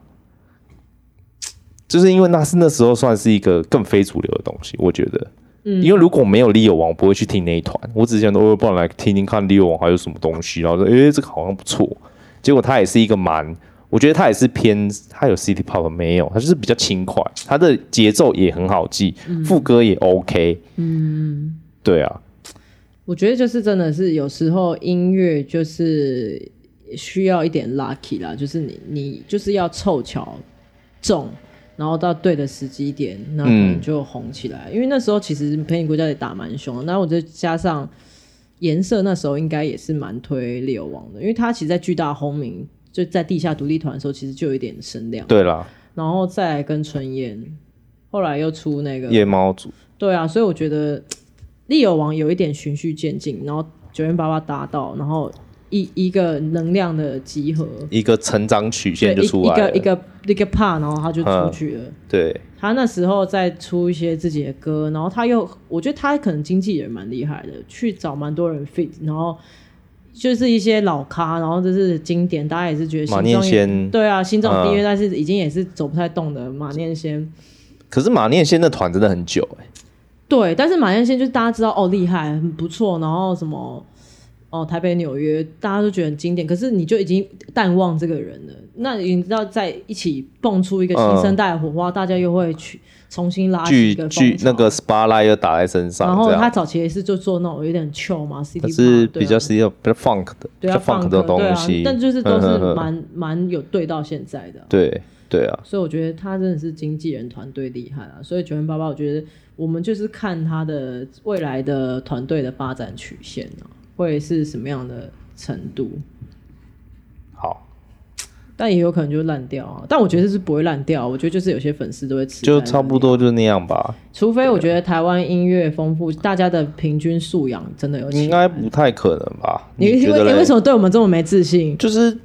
就是因为那是那时候算是一个更非主流的东西，我觉得。嗯。因为如果没有 Leo 王，我不会去听那一团。我只想偶尔，不然来听听看 Leo 王还有什么东西，然后说，哎，这个好像不错。结果他也是一个蛮。我觉得他也是偏，他有 City Pop 没有，他就是比较轻快，他的节奏也很好记，副歌也 OK，嗯，对啊，我觉得就是真的是有时候音乐就是需要一点 lucky 啦，就是你你就是要凑巧中，然后到对的时机点，那可能就红起来。嗯、因为那时候其实陪你过假日也打蛮凶，然后我就加上颜色，那时候应该也是蛮推 Leo 王的，因为他其实在巨大轰鸣。就在地下独立团的时候，其实就有一点声量。对啦，然后再来跟春燕，后来又出那个夜猫族。对啊，所以我觉得 Leo 王有一点循序渐进，然后九元八八达到，然后一一个能量的集合，一个成长曲线就出来了，一个一个一个 part，然后他就出去了。对，他那时候在出一些自己的歌，然后他又，我觉得他可能经纪人蛮厉害的，去找蛮多人 fit，然后就是一些老咖，然后就是经典，大家也是觉得马念先，对啊，心脏病，但是已经也是走不太动的马念先。可是马念先的团真的很久哎、欸。对，但是马念先就是大家知道哦，厉害，很不错，然后什么。哦，台北、纽约，大家都觉得很经典，可是你就已经淡忘这个人了。那你知道，在一起蹦出一个新生代的火花，嗯、大家又会去重新拉起一个风那个 spotlight 又打在身上。然后他早期也是就做那种有点 chill 嘛 pop，是比较比较 funk 的，比较 funk 的东西。啊、但就是都是 蛮蛮有对到现在的。对对啊，所以我觉得他真的是经纪人团队厉害啊。所以九零八八，我觉得我们就是看他的未来的团队的发展曲线啊。会是什么样的程度？好，但也有可能就烂掉啊。但我觉得是不会烂掉，我觉得就是有些粉丝都会吃，就差不多就那样吧。除非我觉得台湾音乐丰富，大家的平均素养真的有，应该不太可能吧？你你为什么对我们这么没自信？就是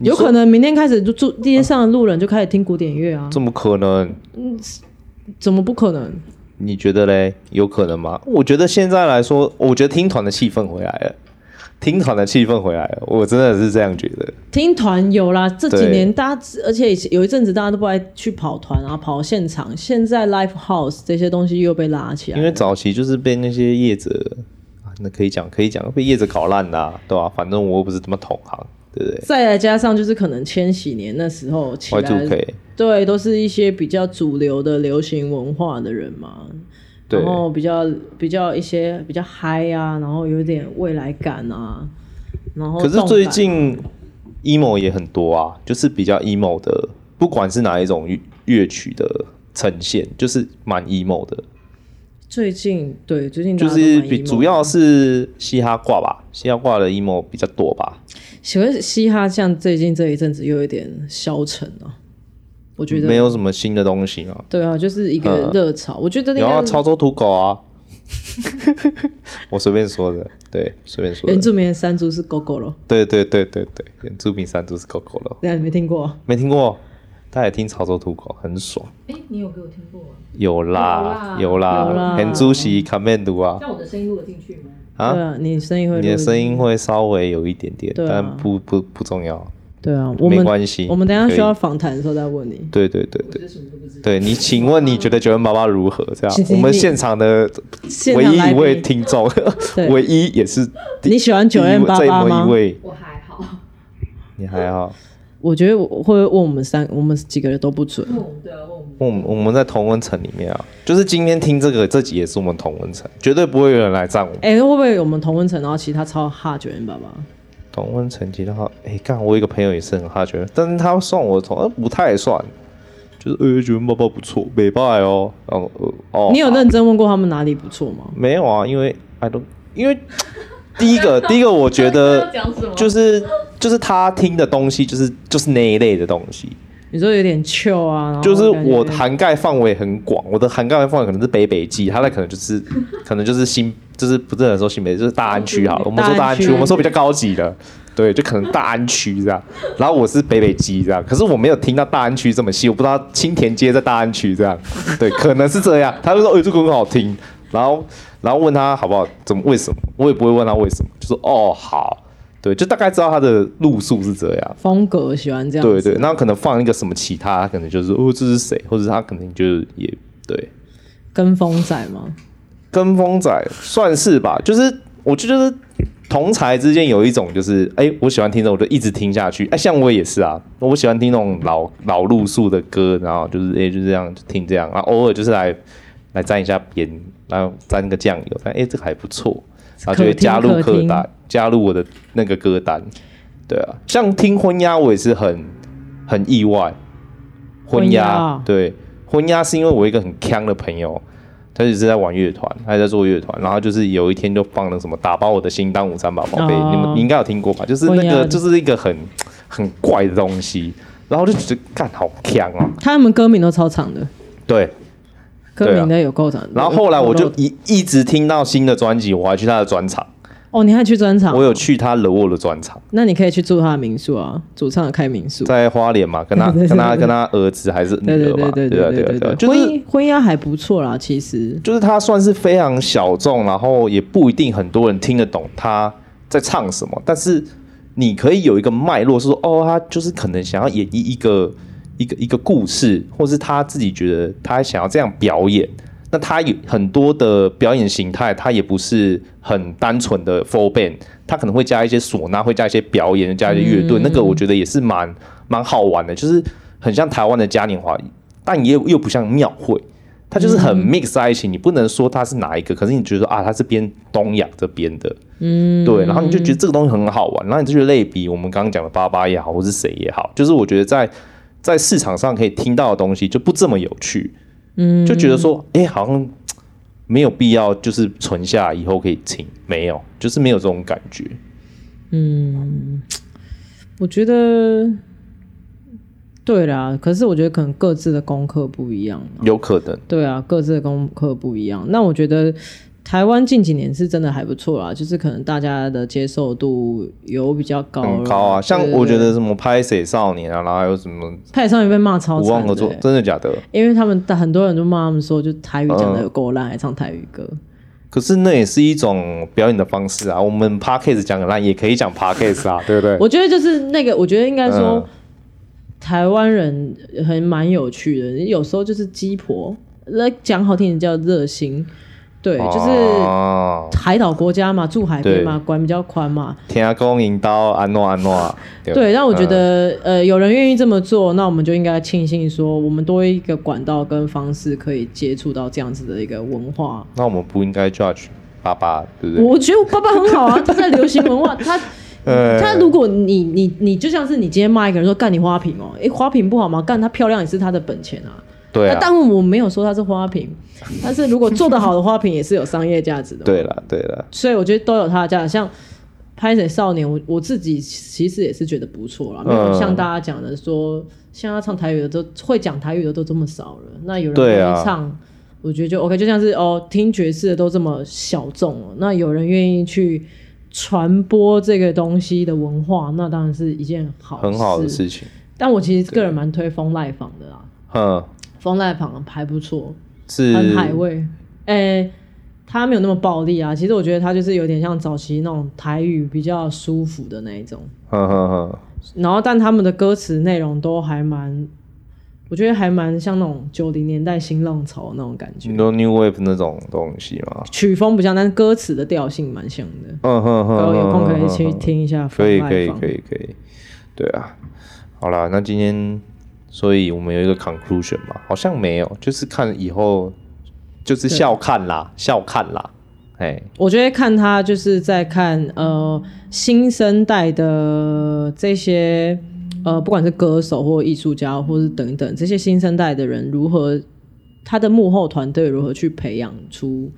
有可能明天开始就住街上的路人就开始听古典乐啊？怎么可能？嗯，怎么不可能？你觉得嘞？有可能吗？我觉得现在来说，我觉得听团的气氛回来了，听团的气氛回来了，我真的是这样觉得。听团有啦，这几年大家，而且有一阵子大家都不爱去跑团啊，跑现场。现在 live house 这些东西又被拉起来，因为早期就是被那些业者啊，那可以讲可以讲，被业者搞烂啦啊，对吧？反正我又不是这么同行。对对，再来加上就是可能千禧年那时候起来，Y2K，对，都是一些比较主流的流行文化的人嘛，对，然后比较比较一些比较嗨啊，然后有点未来感啊，然后可是最近 emo 也很多啊，就是比较 emo 的，不管是哪一种乐曲的呈现，就是蛮 emo 的。最近对最近就是比主要是嘻哈挂吧，嘻哈挂的 emo 比较多吧。喜欢嘻哈，像最近这一阵子又有点消沉啊，我觉得没有什么新的东西啊。对啊，就是一个热潮。嗯、我觉得有啊，潮州土狗啊，我随便说的，对，随便说的。原住民的山猪是狗狗咯。对对对对对，原住民三猪是狗狗咯。对啊，你没听过？没听过，他也听潮州土狗，很爽。哎、欸，你有给我听过吗？有啦，有啦，有啦，很主席卡面读啊。像我的声音录得进去吗？啊，啊，你声音会，你的声音会稍微有一点点，啊、但不不不重要。对啊，我们没关系。我们等一下需要访谈的时候再问你。对对对对，对你，请问你觉得九零八八如何？这样，我们现场的唯一一位听众，唯一也是你喜欢九零八八吗？我还好，你还好。我觉得我会问我们三，我们几个人都不准。对啊，问我们。我们在同温层里面啊，就是今天听这个这集也是我们同温层，绝对不会有人来赞我。哎、欸，会不会我们同温层，然后其他超哈九零八八？同温层其他哈，哎、欸，干，我有一个朋友也是很哈九零，但是他算我的同，呃，不太算，就是呃九零八八不错，没败哦。然后呃哦，你有认真问过他们哪里不错吗？没有啊，因为 I don't，因为第一个 第一个我觉得就是。就是他听的东西，就是就是那一类的东西。你说有点 chill 啊，就是我涵盖范围很广，我的涵盖范围可能是北北基，他那可能就是 可能就是新，就是不是很说新北，就是大安区好了。我们说大安区，我们说比较高级的，对，就可能大安区这样。然后我是北北基这样，可是我没有听到大安区这么细，我不知道青田街在大安区这样，对，可能是这样。他就说，哎、欸，这个很好听。然后然后问他好不好，怎么为什么？我也不会问他为什么，就说哦好。对，就大概知道他的路数是这样，风格喜欢这样。对对，那可能放一个什么其他，他可能就是哦，这是谁，或者他可能就是也对，跟风仔吗？跟风仔算是吧，就是我就觉得同才之间有一种就是，哎，我喜欢听的，我就一直听下去。哎，像我也是啊，我喜欢听那种老老路数的歌，然后就是哎就这样就听这样，然后偶尔就是来来沾一下边，然后沾个酱油，哎，这个还不错。然后就会加入歌单，加入我的那个歌单，对啊，像听婚鸦我也是很很意外，婚鸦对婚鸦是因为我一个很锵的朋友，他一直在玩乐团，他在做乐团，然后就是有一天就放了什么打包我的心当午餐吧，宝贝，哦、你们你应该有听过吧？就是那个就是一个很很怪的东西，然后就觉得干好锵啊！他们歌名都超长的，对。歌名的有够长，然后后来我就一一直听到新的专辑，我还去他的专场，哦，你还去专场？我有去他 The Wall 的专场。那你可以去住他的民宿啊，主唱开民宿。在花莲嘛，跟他 跟他跟他儿子还是女儿嘛，对对对对对，婚姻婚姻还不错啦，其实。就是他算是非常小众，然后也不一定很多人听得懂他在唱什么，但是你可以有一个脉络，是说哦，他就是可能想要演绎一个一个一个故事，或是他自己觉得他想要这样表演。那他有很多的表演形态，他也不是很单纯的 full band，他可能会加一些唢呐，会加一些表演，加一些乐队，嗯、那个我觉得也是蛮蛮好玩的，就是很像台湾的嘉年华，但也又不像庙会，它就是很 mix 在一起，你不能说它是哪一个，可是你觉得啊，它是偏东亚这边的，嗯，对，然后你就觉得这个东西很好玩，然后你就去类比我们刚刚讲的八八也好，或是谁也好，就是我觉得在在市场上可以听到的东西就不这么有趣。嗯，就觉得说，哎、欸，好像没有必要，就是存下以后可以听，没有，就是没有这种感觉。嗯，我觉得对啦，可是我觉得可能各自的功课不一样，有可能。对啊，各自的功课不一样。那我觉得。台湾近几年是真的还不错啦，就是可能大家的接受度有比较高，很高啊。像我觉得什么拍谢少年啊，然后还有什么拍谢少年被骂超惨，无望合作，真的假的？因为他们很多人都骂他们说，就台语讲的有够烂，还唱台语歌。可是那也是一种表演的方式啊。我们 Podcast 讲的烂，也可以讲 Podcast 啊，对不对？我觉得就是那个，我觉得应该说台湾人很蛮有趣的，有时候就是鸡婆，那讲好听点叫热心。对，就是海岛国家嘛，住海边嘛，管比较宽嘛。天啊，公引刀安诺安诺。对，但我觉得，呃，有人愿意这么做，那我们就应该庆幸说，我们多一个管道跟方式可以接触到这样子的一个文化。那我们不应该 judge 爸爸，对不对？我觉得我爸爸很好啊，他在流行文化，他 他如果你你你就像是你今天骂一个人说干你花瓶哦，哎，花瓶不好吗？干他漂亮也是他的本钱啊。对啊，但我没有说它是花瓶，但是如果做得好的花瓶也是有商业价值的。对了，对了，所以我觉得都有它的价值。像拍水少年，我我自己其实也是觉得不错啦，没有像大家讲的说，像他唱台语的都会讲台语的都这么少了。那有人愿意唱，我觉得就 OK。就像是哦，听爵士的都这么小众了，那有人愿意去传播这个东西的文化，那当然是一件好很好的事情。但我其实个人蛮推风赖坊的啦，嗯。风赖坊还不错，是很海味。诶、欸，他没有那么暴力啊。其实我觉得他就是有点像早期那种台语比较舒服的那一种。呵呵呵。然后，但他们的歌词内容都还蛮，我觉得还蛮像那种九零年代新浪潮那种感觉。你说 New Wave 那种东西吗？曲风不像，但是歌词的调性蛮像的。嗯哼哼。然后有空可以去听一下。可以可以可以可以。对啊，好啦，那今天。所以我们有一个 conclusion 嘛？好像没有，就是看以后，就是笑看啦，笑看啦。哎，我觉得看他就是在看呃新生代的这些呃，不管是歌手或艺术家，或是等等这些新生代的人，如何他的幕后团队如何去培养出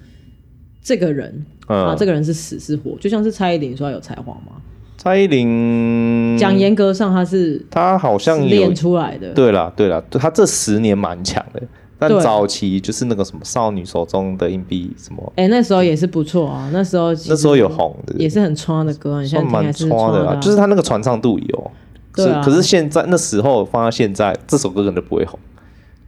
这个人、嗯、啊？这个人是死是活？就像是蔡依林说他有才华吗？蔡依林讲严格上，他是他好像练出来的。对啦，对啦，他这十年蛮强的。但早期就是那个什么少女手中的硬币什么，哎、欸，那时候也是不错啊。那时候那时候有红的，也是很穿的歌，你现在蛮穿的、啊，就是他那个传唱度有。对、啊，可是现在那时候放到现在，这首歌可能不会红，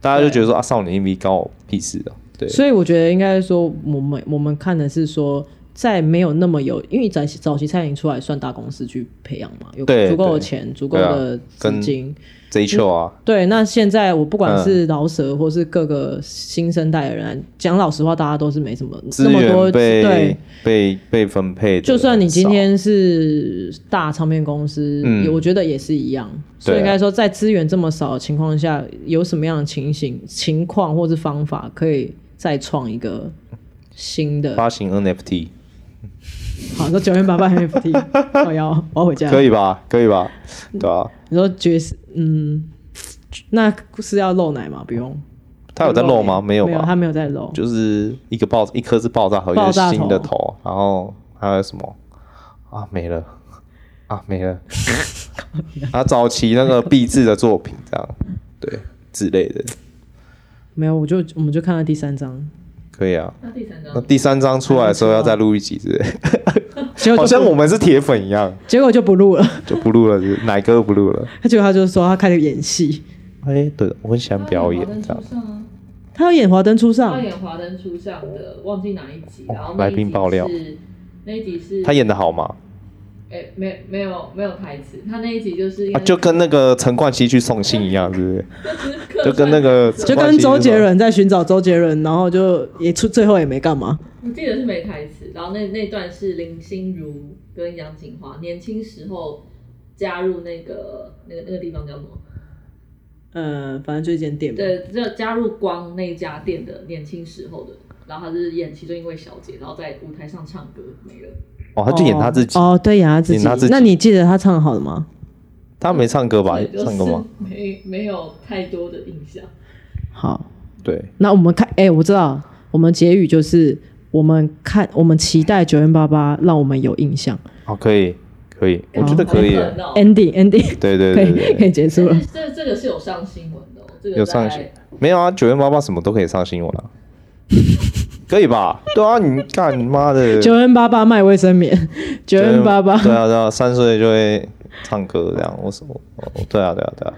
大家就觉得说啊，少女硬币高我屁事的。对，所以我觉得应该说，我们我们看的是说。在没有那么有，因为早期早期餐饮出来算大公司去培养嘛，有足够的钱、足够的资金。追求啊，对。那现在我不管是饶舌或是各个新生代的人，讲、嗯、老实话，大家都是没什么那么多对被被分配。就算你今天是大唱片公司，嗯、我觉得也是一样。所以应该说，在资源这么少的情况下，有什么样的情形、情况或是方法，可以再创一个新的发行 NFT？好，那九元八八 NFT，我要我要回家，可以吧？可以吧？对啊。你说爵士，嗯，那是要露奶吗？不用。他有在露吗？没有，没有，他没有在露。就是一个爆，一颗是爆炸头，一个新的头，然后还有什么？啊，没了，啊，没了。啊，早期那个毕志的作品，这样对之类的。没有，我就我们就看到第三张。可以啊。那第三张，那第三张出来的时候要再录一集，是不是？好像我们是铁粉一样。结果就不录了，就不录了，就奶哥不录了。他结果他就说他开始演戏。哎、欸，对，我很喜欢表演这样。他要演华灯初上，他演华灯初上的，忘记哪一集。然后来宾爆料，那一集是他演的好吗？没没有没有台词，他那一集就是啊，就跟那个陈冠希去送信一样，是不是？就跟那个就跟周杰伦在寻找周杰伦，然后就也出最后也没干嘛。我记得是没台词，然后那那段是林心如跟杨谨华年轻时候加入那个那个那个地方叫什么？呃，反正就一间店。对，就加入光那家店的年轻时候的，然后他是演其中一位小姐，然后在舞台上唱歌没了。哦，他就演他自己。哦，对，演他自己。他自己。那你记得他唱好了吗？他没唱歌吧？唱歌吗？没，没有太多的印象。好，对。那我们看，哎、欸，我知道，我们结语就是我们看，我们期待九月八八让我们有印象。好，可以。可以，我觉得可以。Ending，Ending，对对对，对，可以结束了。这这个是有上新闻的、哦，这个有上新没有啊九月八八什么都可以上新闻啊，可以吧？对啊，你干你妈的九 N 八八卖卫生棉 九 N 八八对啊对啊，三岁就会唱歌这样，我什么？对啊对啊对啊，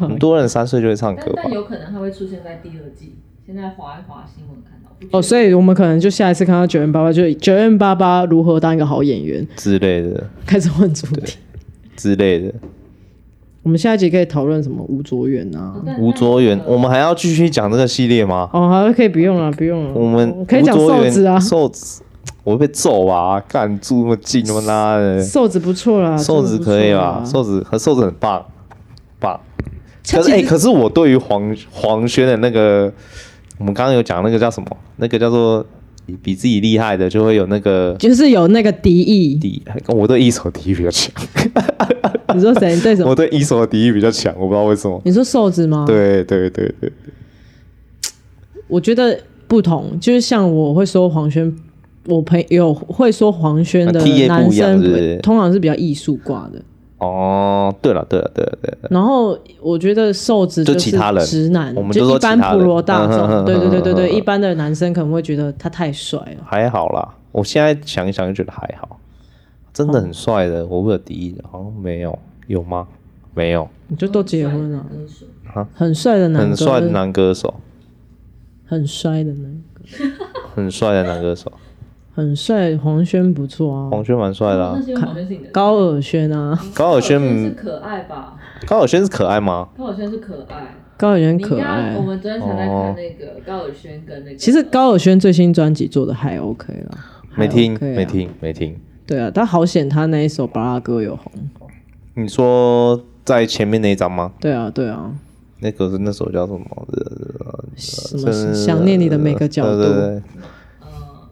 很多人三岁就会唱歌吧？但有可能他会出现在第二季。现在滑一滑新闻看到哦，所以我们可能就下一次看到九 N 八八就九 N 八八如何当一个好演员之类的，开始问主题之类的。我们下一集可以讨论什么吴卓源啊？吴卓源，我们还要继续讲这个系列吗？哦，好，可以不用了，不用了。我们可以讲瘦子啊，瘦子，我会被揍啊！干住那么近，那么拉的。瘦子不错啦，瘦子可以吧？瘦子和瘦子很棒，棒。可是哎、欸，可是我对于黄黄轩的那个。我们刚刚有讲那个叫什么？那个叫做比自己厉害的，就会有那个，就是有那个敌意。敌，我对一手敌意比较强。你说谁对什么？我对一手的敌意比较强，我不知道为什么。你说瘦子吗？对对对对。我觉得不同，就是像我会说黄轩，我朋友会说黄轩的男生，是是通常是比较艺术挂的。哦，对了，对了，对了，对了。然后我觉得瘦子就是直男，就，就一般普罗大众，对对对对对，一般的男生可能会觉得他太帅了。还好啦，我现在想一想就觉得还好，真的很帅的，我会有敌意的，好像没有，有吗？没有，你就都结婚了啊？很帅的男，很帅的男歌手，很帅的男歌，很帅的男歌手。很帅，黄轩不错啊。黄轩蛮帅的啊。高尔轩啊。高尔轩是可爱吧？高尔轩是可爱吗？高尔轩是可爱。高尔轩可爱。我们昨天才在看那个高尔轩跟那个。其实高尔轩最新专辑做的还 OK 了。没听，没听，没听。对啊，他好险，他那一首《巴拉歌》有红。你说在前面那一张吗？对啊，对啊。那个是那首叫什么？什么？想念你的每个角度。呃，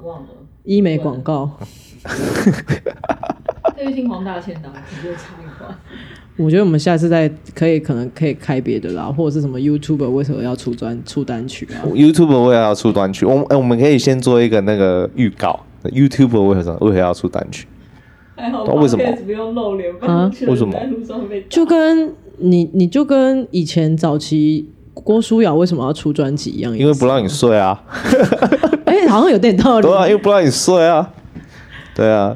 忘了。医美广告，可以听黄大谦的，直接插一话。我觉得我们下次再可以，可能可以开别的啦，或者是什么 YouTuber 为什么要出专出单曲啊？YouTuber 为什么要出单曲？我哎，我们可以先做一个那个预告。YouTuber 为什么为什么要出单曲？还好，为什么不用露脸啊？为什么？就跟你你就跟以前早期郭书瑶为什么要出专辑一样，因为不让你睡啊。哎、欸，好像有点道理。对啊，因为不让你睡啊。对啊，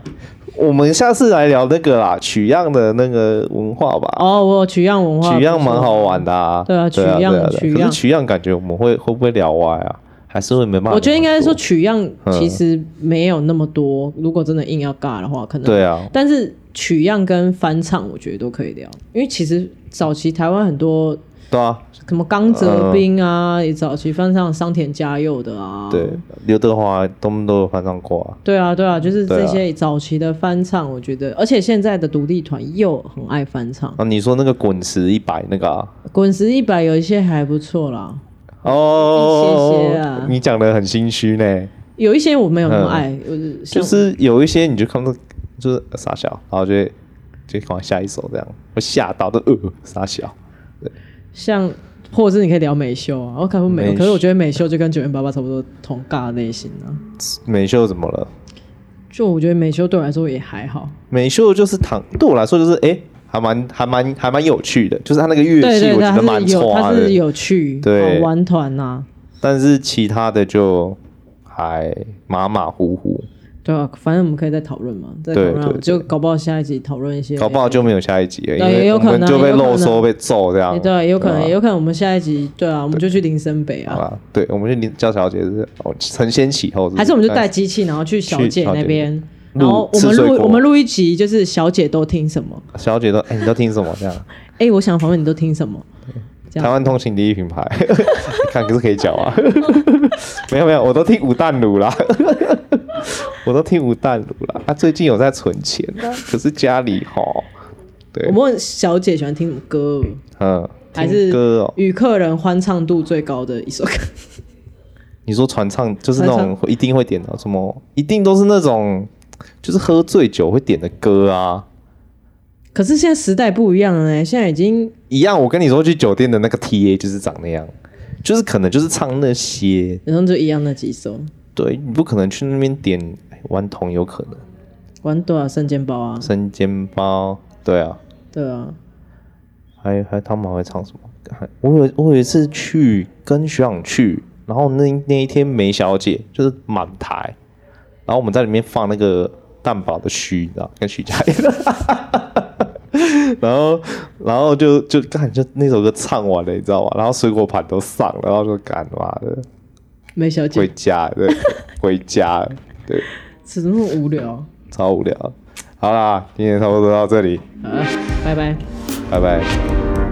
我们下次来聊那个啦，取样的那个文化吧。哦，我取样文化，取样蛮好玩的啊。对啊，取样取样，取样感觉我们会会不会聊歪啊？还是会没办法？我觉得应该说取样其实没有那么多。嗯、如果真的硬要尬的话，可能对啊。但是取样跟翻唱，我觉得都可以聊，因为其实早期台湾很多。对啊。什么刚泽斌啊，也早期翻唱桑田佳佑的啊，对，刘德华都都有翻唱过啊。对啊，对啊，就是这些早期的翻唱，我觉得，而且现在的独立团又很爱翻唱。啊，你说那个滚石一百那个啊？滚石一百有一些还不错啦。哦，一些些啊。你讲的很心虚呢。有一些我没有那么爱，就是有一些你就看到就是傻笑，然后就就赶快下一首这样，我吓到的呃傻笑。对，像。或者是你可以聊美秀啊，我看过美，可是我觉得美秀就跟九零八八差不多同尬类型啊。美秀怎么了？就我觉得美秀对我来说也还好。美秀就是躺，对我来说就是哎、欸，还蛮还蛮还蛮有趣的，就是他那个乐器我觉得蛮有，他是有趣，对，玩团呐。但是其他的就还马马虎虎。对啊，反正我们可以再讨论嘛，再讨论，对对对，就搞不好下一集讨论一些，搞不好就没有下一集了，对，也有可能就被漏说被揍这样，对，也有可能，也有可能我们下一集，对啊，我们就去林森北啊，对，我们去林叫小姐是承先启后，还是我们就带机器，然后去小姐那边，然后我们录我们录一集，就是小姐都听什么，小姐都哎，你都听什么这样？哎，我想访问你都听什么？台湾通勤第一品牌，看可是可以讲啊，没有没有，我都听吴淡如啦。我都听吴淡如啦，他、啊、最近有在存钱，可是家里哈，对。我们问小姐喜欢听什么歌？嗯，还是歌哦，与客人欢唱度最高的一首歌。你说传唱就是那种一定会点的什么？一定都是那种就是喝醉酒会点的歌啊。可是现在时代不一样了呢，现在已经一样。我跟你说，去酒店的那个 TA 就是长那样，就是可能就是唱那些，然后就一样那几首。对，你不可能去那边点顽童，有可能。玩多少，生煎包啊。生煎包，对啊。对啊。还还他们还会唱什么？还我有我有一次去跟学长去，然后那那一天梅小姐就是满台，然后我们在里面放那个蛋堡的虚，你知道，跟徐佳莹，然后然后就就干就那首歌唱完了，你知道吗？然后水果盘都上了，然后就干嘛的。梅小姐回家，对，回家，对，怎么那么无聊？超无聊。好啦，今天差不多到这里，好，拜拜，拜拜。